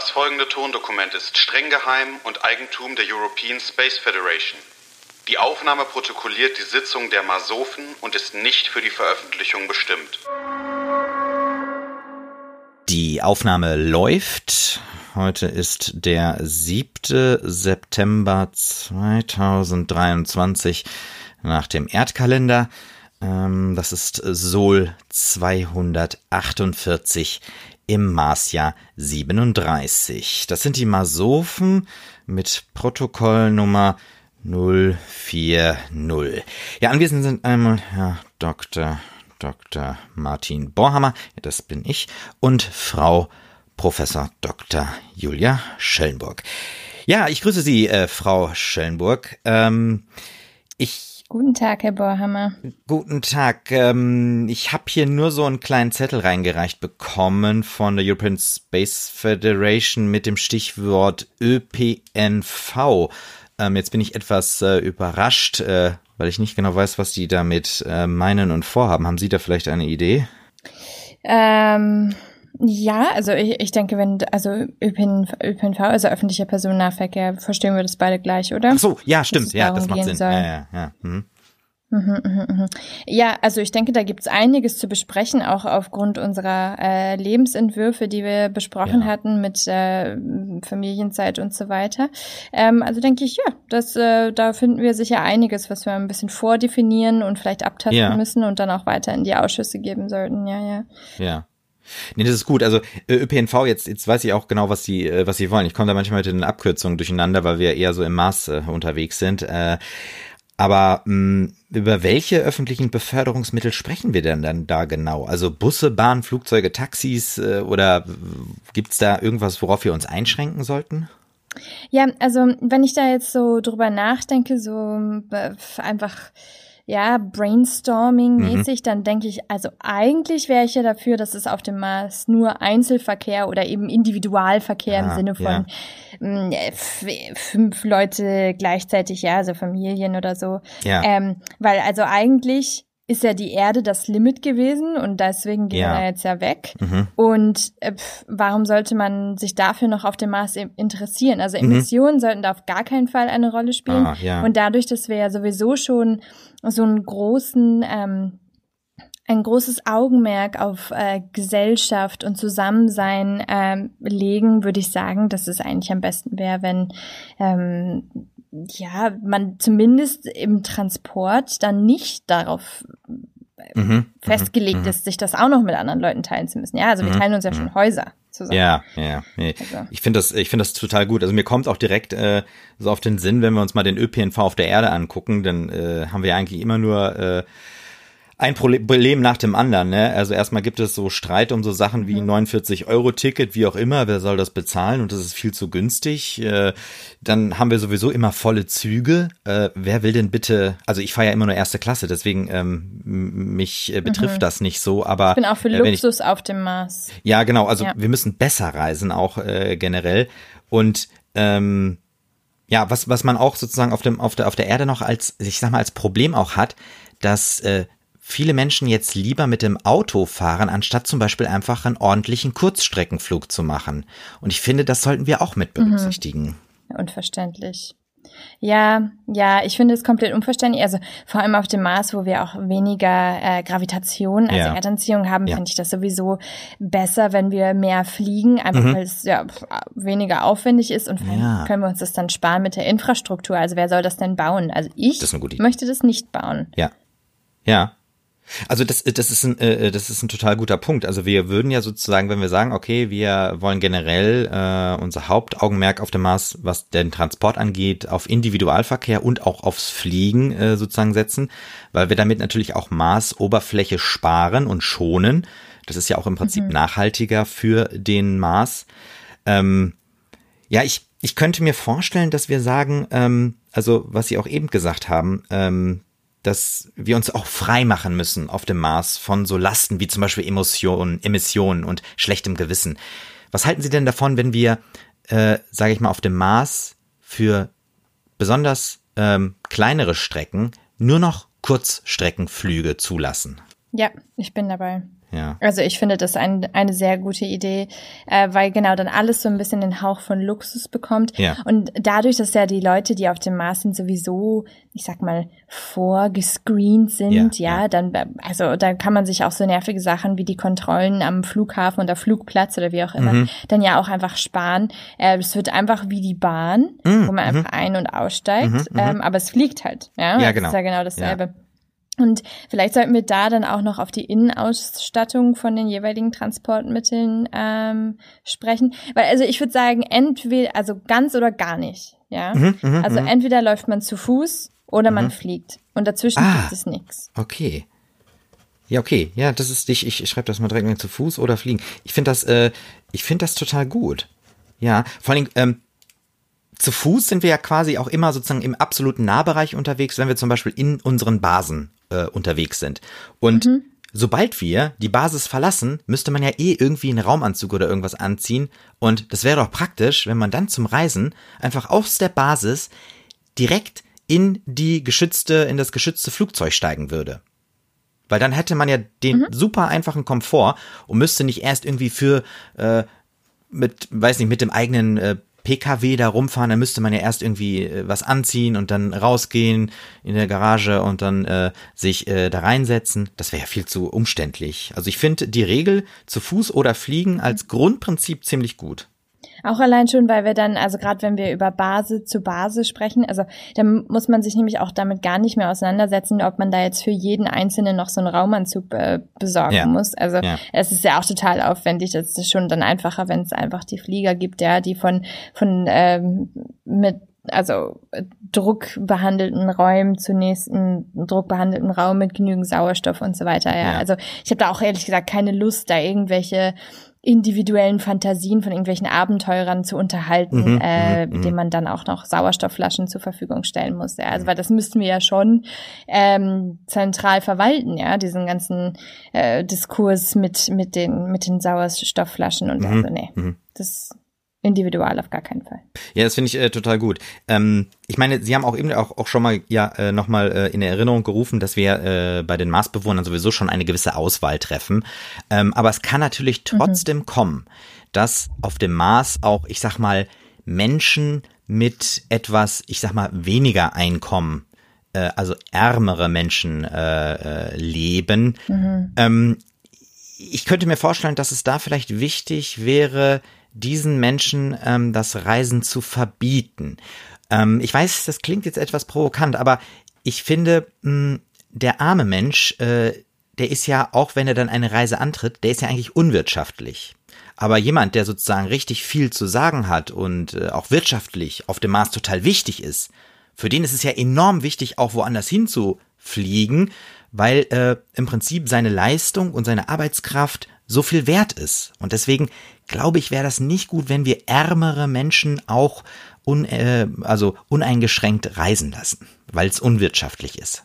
Das folgende Tondokument ist streng geheim und Eigentum der European Space Federation. Die Aufnahme protokolliert die Sitzung der Masofen und ist nicht für die Veröffentlichung bestimmt. Die Aufnahme läuft. Heute ist der 7. September 2023 nach dem Erdkalender. Ähm, das ist Sol 248 im Marsjahr 37. Das sind die Masofen mit Protokollnummer 040. Ja, anwesend sind einmal Herr Dr. Dr. Martin Borhammer, das bin ich, und Frau Professor Dr. Julia Schellenburg. Ja, ich grüße Sie, äh, Frau Schellenburg. Ähm, ich Guten Tag, Herr Borhammer. Guten Tag. Ähm, ich habe hier nur so einen kleinen Zettel reingereicht bekommen von der European Space Federation mit dem Stichwort ÖPNV. Ähm, jetzt bin ich etwas äh, überrascht, äh, weil ich nicht genau weiß, was die damit äh, meinen und vorhaben. Haben Sie da vielleicht eine Idee? Ähm, ja, also ich, ich denke, wenn, also ÖPNV, ÖPNV, also öffentlicher Personennahverkehr, verstehen wir das beide gleich, oder? Ach so, ja, stimmt, ja, das macht Sinn. Soll. Ja, ja, ja. Mhm. Mhm, mhm, mhm. Ja, also ich denke, da gibt's einiges zu besprechen, auch aufgrund unserer äh, Lebensentwürfe, die wir besprochen ja. hatten mit äh, Familienzeit und so weiter. Ähm, also denke ich, ja, das, äh, da finden wir sicher einiges, was wir ein bisschen vordefinieren und vielleicht abtasten ja. müssen und dann auch weiter in die Ausschüsse geben sollten. Ja, ja. Ja. Nee, das ist gut. Also ÖPNV, jetzt, jetzt weiß ich auch genau, was sie, äh, was sie wollen. Ich komme da manchmal mit den Abkürzungen durcheinander, weil wir eher so im Maß äh, unterwegs sind. Äh, aber mh, mm, über welche öffentlichen Beförderungsmittel sprechen wir denn dann da genau? Also Busse, Bahn, Flugzeuge, Taxis äh, oder gibt's da irgendwas, worauf wir uns einschränken sollten? Ja, also wenn ich da jetzt so drüber nachdenke, so äh, einfach ja, Brainstorming-mäßig, mhm. dann denke ich, also eigentlich wäre ich ja dafür, dass es auf dem Mars nur Einzelverkehr oder eben Individualverkehr ah, im Sinne von ja. mm, fünf Leute gleichzeitig, ja, also Familien oder so. Ja. Ähm, weil also eigentlich ist ja die Erde das Limit gewesen und deswegen gehen ja. wir jetzt ja weg. Mhm. Und äh, warum sollte man sich dafür noch auf dem Mars interessieren? Also mhm. Emissionen mhm. sollten da auf gar keinen Fall eine Rolle spielen. Ah, ja. Und dadurch, dass wir ja sowieso schon so einen großen ähm, ein großes Augenmerk auf äh, Gesellschaft und Zusammensein ähm, legen, würde ich sagen, dass es eigentlich am besten wäre, wenn ähm, ja, man zumindest im Transport dann nicht darauf äh, mhm, festgelegt mhm, ist, sich das auch noch mit anderen Leuten teilen zu müssen. Ja, also wir mhm, teilen uns ja schon mhm. Häuser zusammen. Ja, ja. Nee. Also. Ich finde das, ich finde das total gut. Also mir kommt auch direkt äh, so auf den Sinn, wenn wir uns mal den ÖPNV auf der Erde angucken, dann äh, haben wir eigentlich immer nur äh, ein Problem nach dem anderen. Ne? Also erstmal gibt es so Streit um so Sachen wie 49 mhm. Euro Ticket, wie auch immer. Wer soll das bezahlen? Und das ist viel zu günstig. Äh, dann haben wir sowieso immer volle Züge. Äh, wer will denn bitte? Also ich fahre ja immer nur erste Klasse, deswegen ähm, mich äh, betrifft mhm. das nicht so. Aber ich bin auch für Luxus ich, auf dem Mars. Ja, genau. Also ja. wir müssen besser reisen auch generell. Und ähm, ja, was was man auch sozusagen auf dem auf der auf der Erde noch als ich sag mal als Problem auch hat, dass äh, viele Menschen jetzt lieber mit dem Auto fahren, anstatt zum Beispiel einfach einen ordentlichen Kurzstreckenflug zu machen. Und ich finde, das sollten wir auch mit mhm. berücksichtigen. Mhm. Unverständlich. Ja, ja, ich finde es komplett unverständlich. Also vor allem auf dem Mars, wo wir auch weniger äh, Gravitation, also ja. Erdanziehung haben, ja. finde ich das sowieso besser, wenn wir mehr fliegen, einfach mhm. weil es ja weniger aufwendig ist und ja. können wir uns das dann sparen mit der Infrastruktur. Also wer soll das denn bauen? Also ich das möchte das nicht bauen. Ja. Ja, also das, das ist ein, äh, das ist ein total guter Punkt. Also wir würden ja sozusagen, wenn wir sagen, okay, wir wollen generell äh, unser Hauptaugenmerk auf dem Mars, was den Transport angeht, auf Individualverkehr und auch aufs Fliegen äh, sozusagen setzen, weil wir damit natürlich auch Mars-Oberfläche sparen und schonen. Das ist ja auch im Prinzip mhm. nachhaltiger für den Mars. Ähm, ja, ich, ich könnte mir vorstellen, dass wir sagen, ähm, also was Sie auch eben gesagt haben, ähm, dass wir uns auch frei machen müssen auf dem Mars von so Lasten wie zum Beispiel Emotionen, Emissionen und schlechtem Gewissen. Was halten Sie denn davon, wenn wir, äh, sage ich mal, auf dem Mars für besonders ähm, kleinere Strecken nur noch Kurzstreckenflüge zulassen? Ja, ich bin dabei. Ja. Also ich finde das ein, eine sehr gute Idee, äh, weil genau dann alles so ein bisschen den Hauch von Luxus bekommt. Ja. Und dadurch, dass ja die Leute, die auf dem Mars sind, sowieso, ich sag mal, vorgescreent sind, Ja, ja, ja. dann, also da kann man sich auch so nervige Sachen wie die Kontrollen am Flughafen oder Flugplatz oder wie auch immer, Mhm. dann ja auch einfach sparen. Äh, es wird einfach wie die Bahn, Mhm, wo man mhm. einfach ein- und aussteigt, Mhm, mhm. ähm, aber es fliegt halt, ja. Ja, Das genau. ist ja genau dasselbe. Und vielleicht sollten wir da dann auch noch auf die Innenausstattung von den jeweiligen Transportmitteln ähm, sprechen. Weil, also ich würde sagen, entweder, also ganz oder gar nicht. Ja. Mhm, mhm, Also mhm. entweder läuft man zu Fuß oder man Mhm. fliegt. Und dazwischen Ah. gibt es nichts. Okay. Ja, okay. Ja, das ist ich, ich schreibe das mal direkt mit zu Fuß oder fliegen. Ich finde das, äh, ich finde das total gut. Ja, vor allem, ähm, zu Fuß sind wir ja quasi auch immer sozusagen im absoluten Nahbereich unterwegs, wenn wir zum Beispiel in unseren Basen äh, unterwegs sind. Und sobald wir die Basis verlassen, müsste man ja eh irgendwie einen Raumanzug oder irgendwas anziehen. Und das wäre doch praktisch, wenn man dann zum Reisen einfach aus der Basis direkt in die geschützte, in das geschützte Flugzeug steigen würde. Weil dann hätte man ja den super einfachen Komfort und müsste nicht erst irgendwie für äh, mit, weiß nicht, mit dem eigenen äh, PKW da rumfahren, dann müsste man ja erst irgendwie äh, was anziehen und dann rausgehen in der Garage und dann äh, sich äh, da reinsetzen. Das wäre ja viel zu umständlich. Also ich finde die Regel zu Fuß oder Fliegen als Grundprinzip ziemlich gut. Auch allein schon, weil wir dann, also gerade wenn wir über Base zu Base sprechen, also dann muss man sich nämlich auch damit gar nicht mehr auseinandersetzen, ob man da jetzt für jeden Einzelnen noch so einen Raumanzug äh, besorgen Ja. muss. Also Ja. es ist ja auch total aufwendig. Das ist schon dann einfacher, wenn es einfach die Flieger gibt, ja, die von von ähm, mit also äh, druckbehandelten Räumen zu nächsten druckbehandelten Raum mit genügend Sauerstoff und so weiter. Ja, Ja. also ich habe da auch ehrlich gesagt keine Lust, da irgendwelche individuellen Fantasien von irgendwelchen Abenteurern zu unterhalten, Mhm, äh, mhm, mhm. denen man dann auch noch Sauerstoffflaschen zur Verfügung stellen muss. Ja, also weil das müssten wir ja schon ähm, zentral verwalten, ja, diesen ganzen äh, Diskurs mit mit den mit den Sauerstoffflaschen und Mhm, also nee, mhm. das individual auf gar keinen Fall. Ja, das finde ich äh, total gut. Ähm, ich meine, Sie haben auch eben auch, auch schon mal ja äh, nochmal äh, in Erinnerung gerufen, dass wir äh, bei den Marsbewohnern sowieso schon eine gewisse Auswahl treffen. Ähm, aber es kann natürlich trotzdem kommen, dass auf dem Mars auch, ich sag mal, Menschen mit etwas, ich sag mal, weniger Einkommen, äh, also ärmere Menschen äh, äh, leben. Ähm, ich könnte mir vorstellen, dass es da vielleicht wichtig wäre, diesen Menschen ähm, das Reisen zu verbieten. Ähm, ich weiß, das klingt jetzt etwas provokant, aber ich finde, mh, der arme Mensch, äh, der ist ja, auch wenn er dann eine Reise antritt, der ist ja eigentlich unwirtschaftlich. Aber jemand, der sozusagen richtig viel zu sagen hat und äh, auch wirtschaftlich auf dem Mars total wichtig ist, für den ist es ja enorm wichtig, auch woanders hinzufliegen, weil äh, im Prinzip seine Leistung und seine Arbeitskraft so viel wert ist. Und deswegen glaube ich, wäre das nicht gut, wenn wir ärmere Menschen auch un, äh, also uneingeschränkt reisen lassen, weil es unwirtschaftlich ist.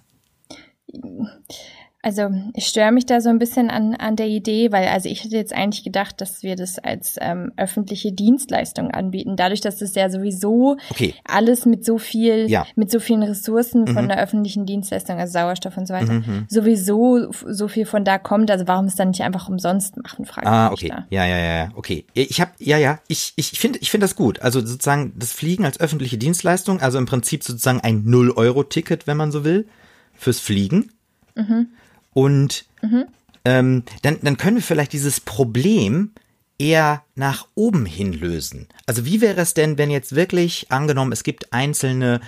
Also ich störe mich da so ein bisschen an, an der Idee, weil also ich hätte jetzt eigentlich gedacht, dass wir das als ähm, öffentliche Dienstleistung anbieten, dadurch, dass das ja sowieso Okay. alles mit so viel, Ja. mit so vielen Ressourcen von Mhm. der öffentlichen Dienstleistung, also Sauerstoff und so weiter, Mhm. sowieso f- so viel von da kommt. Also warum es dann nicht einfach umsonst machen, frage Ah, ich mich okay. da. Ja, ja, ja, ja, okay. Ich habe ja, ja, ich ich finde ich finde das gut. Also sozusagen das Fliegen als öffentliche Dienstleistung, also im Prinzip sozusagen ein 0 Euro Ticket, wenn man so will, fürs Fliegen. Und ähm, dann dann können wir vielleicht dieses Problem eher nach oben hin lösen. Also wie wäre es denn, wenn jetzt wirklich angenommen, es gibt einzelne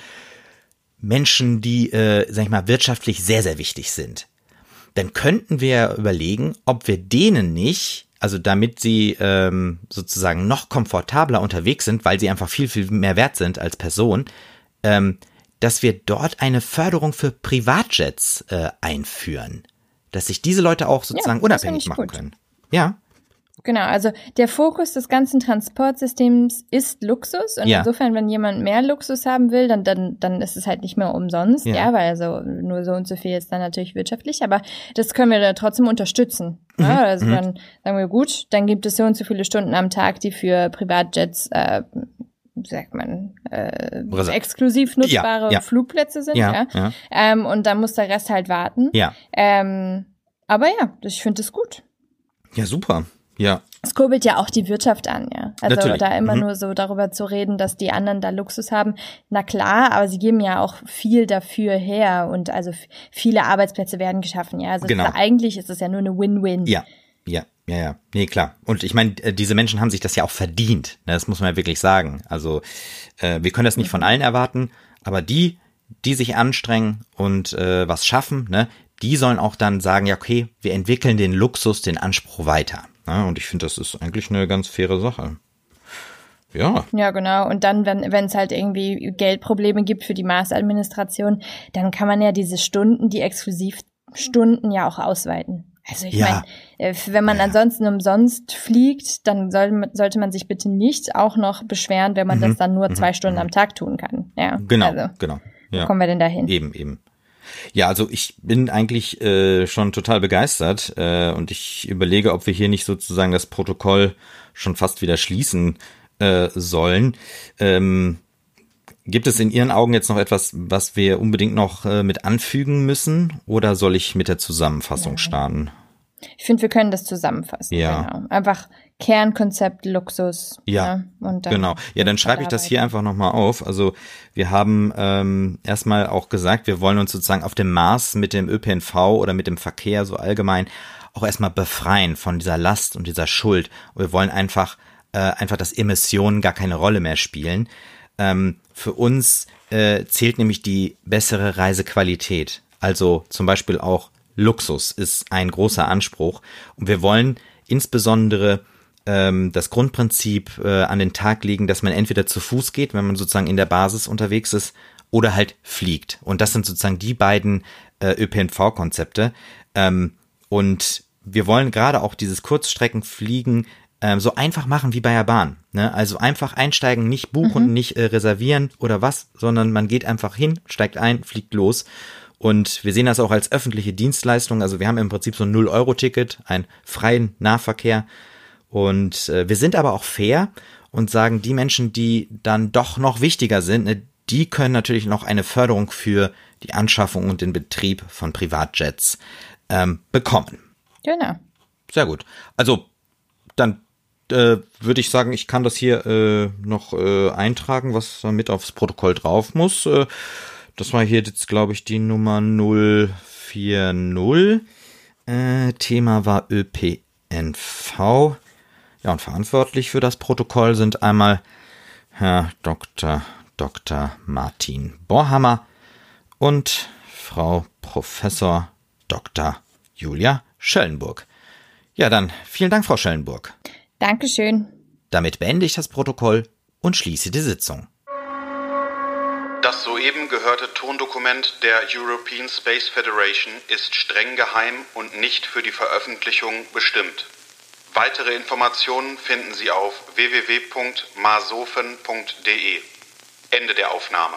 Menschen, die, äh, sag ich mal, wirtschaftlich sehr, sehr wichtig sind dann könnten wir überlegen, ob wir denen nicht, also damit sie ähm, sozusagen noch komfortabler unterwegs sind, weil sie einfach viel, viel mehr wert sind als Person, ähm, dass wir dort eine Förderung für Privatjets äh, einführen. Dass sich diese Leute auch sozusagen das unabhängig machen gut. können. Ja, Genau, also der Fokus des ganzen Transportsystems ist Luxus und Ja. insofern, wenn jemand mehr Luxus haben will, dann, dann, dann ist es halt nicht mehr umsonst, Ja. ja, weil also nur so und so viel ist dann natürlich wirtschaftlich, aber das können wir da trotzdem unterstützen. Ja, also mhm. dann sagen wir, gut, dann gibt es so und so viele Stunden am Tag, die für Privatjets, äh, sagt man, äh, exklusiv nutzbare ja. Flugplätze sind, ja, ja. ja, Ähm, und dann muss der Rest halt warten. ja. Ähm, aber ja, ich finde es gut. Ja, super. Ja. Es kurbelt ja auch die Wirtschaft an, ja. Also Natürlich. da immer Mhm. nur so darüber zu reden, dass die anderen da Luxus haben. Na klar, aber sie geben ja auch viel dafür her und also viele Arbeitsplätze werden geschaffen, ja. Also Genau. ist, eigentlich ist es ja nur eine Win-Win. Ja, ja, ja, ja. Nee, klar. Und ich meine, äh, diese Menschen haben sich das ja auch verdient. Ne? Das muss man ja wirklich sagen. Also äh, wir können das nicht von allen erwarten, aber die, die sich anstrengen und äh, was schaffen, ne, die sollen auch dann sagen, ja, okay, wir entwickeln den Luxus, den Anspruch weiter. Ne? Und ich finde, das ist eigentlich eine ganz faire Sache. Ja, Ja, genau. Und dann, wenn wenn es halt irgendwie Geldprobleme gibt für die Mars-Administration, dann kann man ja diese Stunden, die Exklusivstunden ja auch ausweiten. Also ich Ja. meine, äh, wenn man Ja. ansonsten umsonst fliegt, dann soll, sollte man sich bitte nicht auch noch beschweren, wenn man das dann nur zwei Stunden am Tag tun kann. Ja, Mhm. genau, Also, genau. wo Ja. kommen wir denn dahin? Eben, eben. Ja, also ich bin eigentlich äh, schon total begeistert äh, und ich überlege, ob wir hier nicht sozusagen das Protokoll schon fast wieder schließen äh, sollen. Ähm, gibt es in Ihren Augen jetzt noch etwas, was wir unbedingt noch äh, mit anfügen müssen oder soll ich mit der Zusammenfassung starten? Ich finde, wir können das zusammenfassen. Ja. Genau. Einfach Kernkonzept Luxus. Ja, ne? Und dann Genau. Ja, dann schreibe ich das hier einfach nochmal auf. Also wir haben ähm, erstmal auch gesagt, wir wollen uns sozusagen auf dem Mars mit dem ÖPNV oder mit dem Verkehr so allgemein auch erstmal befreien von dieser Last und dieser Schuld. Und wir wollen einfach, äh, einfach, dass Emissionen gar keine Rolle mehr spielen. Ähm, für uns äh, zählt nämlich die bessere Reisequalität. Also zum Beispiel auch Luxus ist ein großer Anspruch. Und wir wollen insbesondere ähm, das Grundprinzip äh, an den Tag legen, dass man entweder zu Fuß geht, wenn man sozusagen in der Basis unterwegs ist, oder halt fliegt. Und das sind sozusagen die beiden äh, ÖPNV-Konzepte. Ähm, und wir wollen gerade auch dieses Kurzstreckenfliegen ähm, so einfach machen wie bei der Bahn. Ne? Also einfach einsteigen, nicht buchen, nicht äh, reservieren oder was, sondern man geht einfach hin, steigt ein, fliegt los. Und wir sehen das auch als öffentliche Dienstleistung. Also wir haben im Prinzip so ein 0-Euro-Ticket, einen freien Nahverkehr. Und äh, wir sind aber auch fair und sagen, die Menschen, die dann doch noch wichtiger sind, ne, die können natürlich noch eine Förderung für die Anschaffung und den Betrieb von Privatjets ähm, bekommen. Genau. Sehr gut. Also dann äh, würde ich sagen, ich kann das hier äh, noch äh, eintragen, was da mit aufs Protokoll drauf muss. Äh, das war hier jetzt, glaube ich, die Nummer 040. Äh, Thema war ÖPNV. Ja, und verantwortlich für das Protokoll sind einmal Herr Dr. Dr. Martin Borhammer und Frau Professor Dr. Julia Schellenburg. Ja, dann vielen Dank, Frau Schellenburg. Dankeschön. Damit beende ich das Protokoll und schließe die Sitzung. Das soeben gehörte Tondokument der European Space Federation ist streng geheim und nicht für die Veröffentlichung bestimmt. Weitere Informationen finden Sie auf www.masofen.de. Ende der Aufnahme.